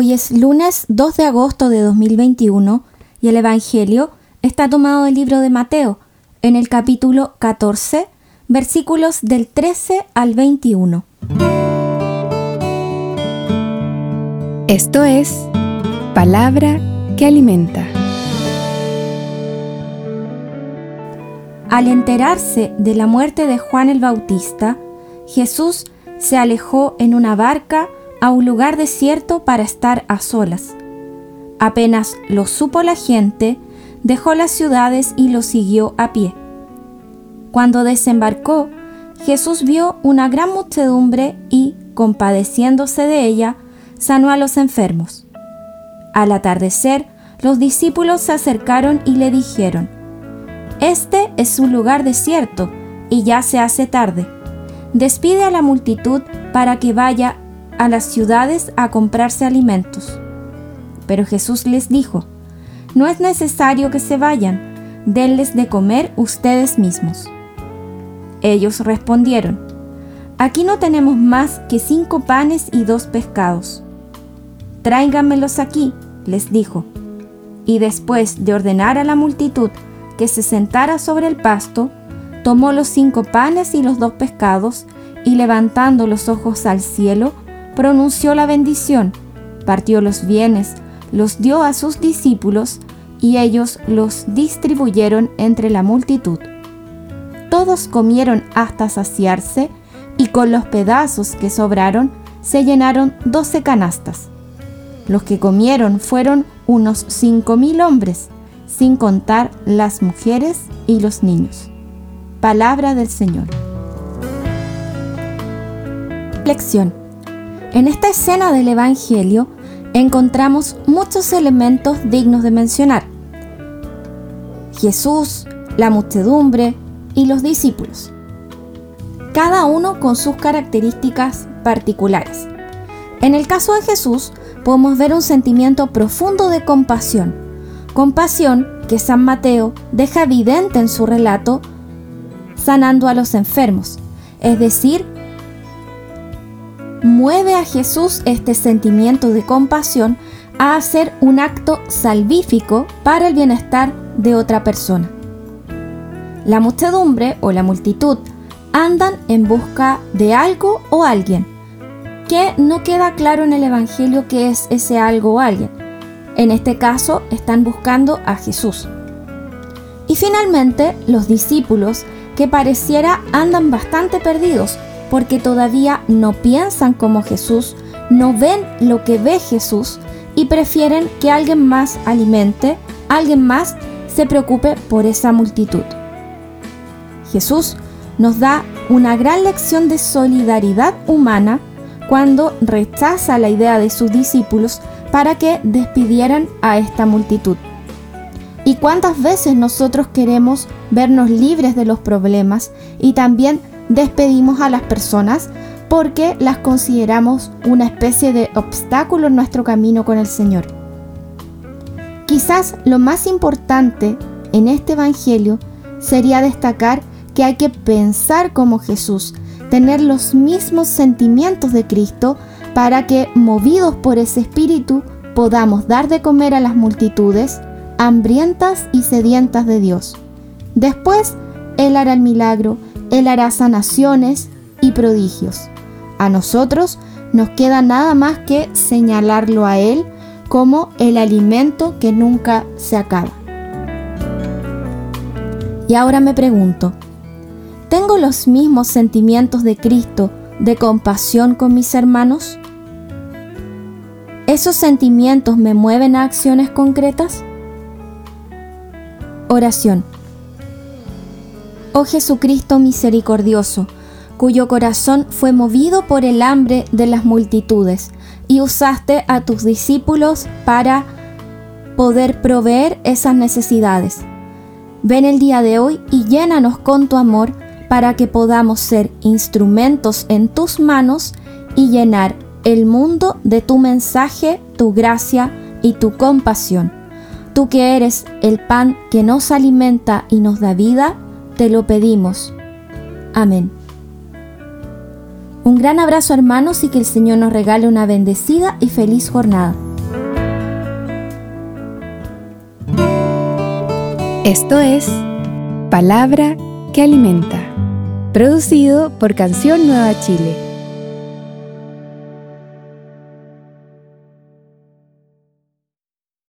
Hoy es lunes 2 de agosto de 2021 y el Evangelio está tomado del libro de Mateo, en el capítulo 14, versículos del 13 al 21. Esto es palabra que alimenta. Al enterarse de la muerte de Juan el Bautista, Jesús se alejó en una barca a un lugar desierto para estar a solas. Apenas lo supo la gente, dejó las ciudades y lo siguió a pie. Cuando desembarcó, Jesús vio una gran muchedumbre y, compadeciéndose de ella, sanó a los enfermos. Al atardecer, los discípulos se acercaron y le dijeron, Este es un lugar desierto y ya se hace tarde. Despide a la multitud para que vaya a las ciudades a comprarse alimentos. Pero Jesús les dijo, No es necesario que se vayan, denles de comer ustedes mismos. Ellos respondieron, Aquí no tenemos más que cinco panes y dos pescados. Tráiganmelos aquí, les dijo. Y después de ordenar a la multitud que se sentara sobre el pasto, tomó los cinco panes y los dos pescados, y levantando los ojos al cielo, pronunció la bendición, partió los bienes, los dio a sus discípulos, y ellos los distribuyeron entre la multitud. Todos comieron hasta saciarse, y con los pedazos que sobraron se llenaron doce canastas. Los que comieron fueron unos cinco mil hombres, sin contar las mujeres y los niños. Palabra del Señor. Lección. En esta escena del Evangelio encontramos muchos elementos dignos de mencionar. Jesús, la muchedumbre y los discípulos. Cada uno con sus características particulares. En el caso de Jesús, podemos ver un sentimiento profundo de compasión, compasión que San Mateo deja evidente en su relato sanando a los enfermos, es decir, mueve a Jesús este sentimiento de compasión a hacer un acto salvífico para el bienestar de otra persona. La muchedumbre o la multitud andan en busca de algo o alguien que no queda claro en el Evangelio qué es ese algo o alguien. En este caso, están buscando a Jesús. Y finalmente, los discípulos, que pareciera andan bastante perdidos, porque todavía no piensan como Jesús, no ven lo que ve Jesús y prefieren que alguien más alimente, alguien más se preocupe por esa multitud. Jesús nos da una gran lección de solidaridad humana cuando rechaza la idea de sus discípulos para que despidieran a esta multitud. ¿Y cuántas veces nosotros queremos vernos libres de los problemas y también despedimos a las personas porque las consideramos una especie de obstáculo en nuestro camino con el Señor? Quizás lo más importante en este Evangelio sería destacar que hay que pensar como Jesús, tener los mismos sentimientos de Cristo para que, movidos por ese espíritu, podamos dar de comer a las multitudes hambrientas y sedientas de Dios. Después, Él hará el milagro, Él hará sanaciones y prodigios. A nosotros nos queda nada más que señalarlo a Él como el alimento que nunca se acaba. Y ahora me pregunto, ¿Tengo los mismos sentimientos de Cristo de compasión con mis hermanos? ¿Esos sentimientos me mueven a acciones concretas? Oración. Oh Jesucristo misericordioso, cuyo corazón fue movido por el hambre de las multitudes, y usaste a tus discípulos para poder proveer esas necesidades. Ven el día de hoy y llénanos con tu amor para que podamos ser instrumentos en tus manos y llenar el mundo de tu mensaje, tu gracia y tu compasión. Tú que eres el pan que nos alimenta y nos da vida, te lo pedimos. Amén. Un gran abrazo hermanos y que el Señor nos regale una bendecida y feliz jornada. Esto es Palabra que Alimenta, producido por Canción Nueva Chile